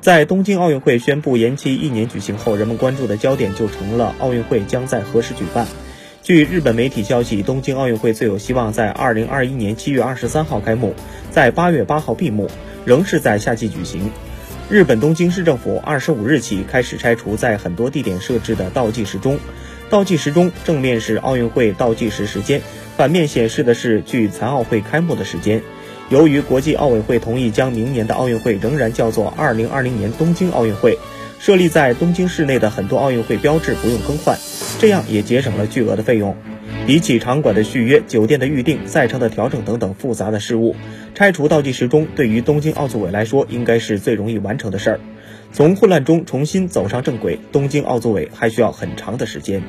在东京奥运会宣布延期一年举行后，人们关注的焦点就成了奥运会将在何时举办。据日本媒体消息，东京奥运会最有希望在二零二一年七月二十三号开幕，在八月八号闭幕，仍是在夏季举行。日本东京市政府二十五日起开始拆除在很多地点设置的倒计时钟，倒计时钟正面是奥运会倒计时时间，反面显示的是距残奥会开幕的时间。由于国际奥委会同意将明年的奥运会仍然叫做2020年东京奥运会，设立在东京市内的很多奥运会标志不用更换，这样也节省了巨额的费用。比起场馆的续约、酒店的预订、赛程的调整等等复杂的事务，拆除倒计时钟对于东京奥组委来说应该是最容易完成的事儿。从混乱中重新走上正轨，东京奥组委还需要很长的时间。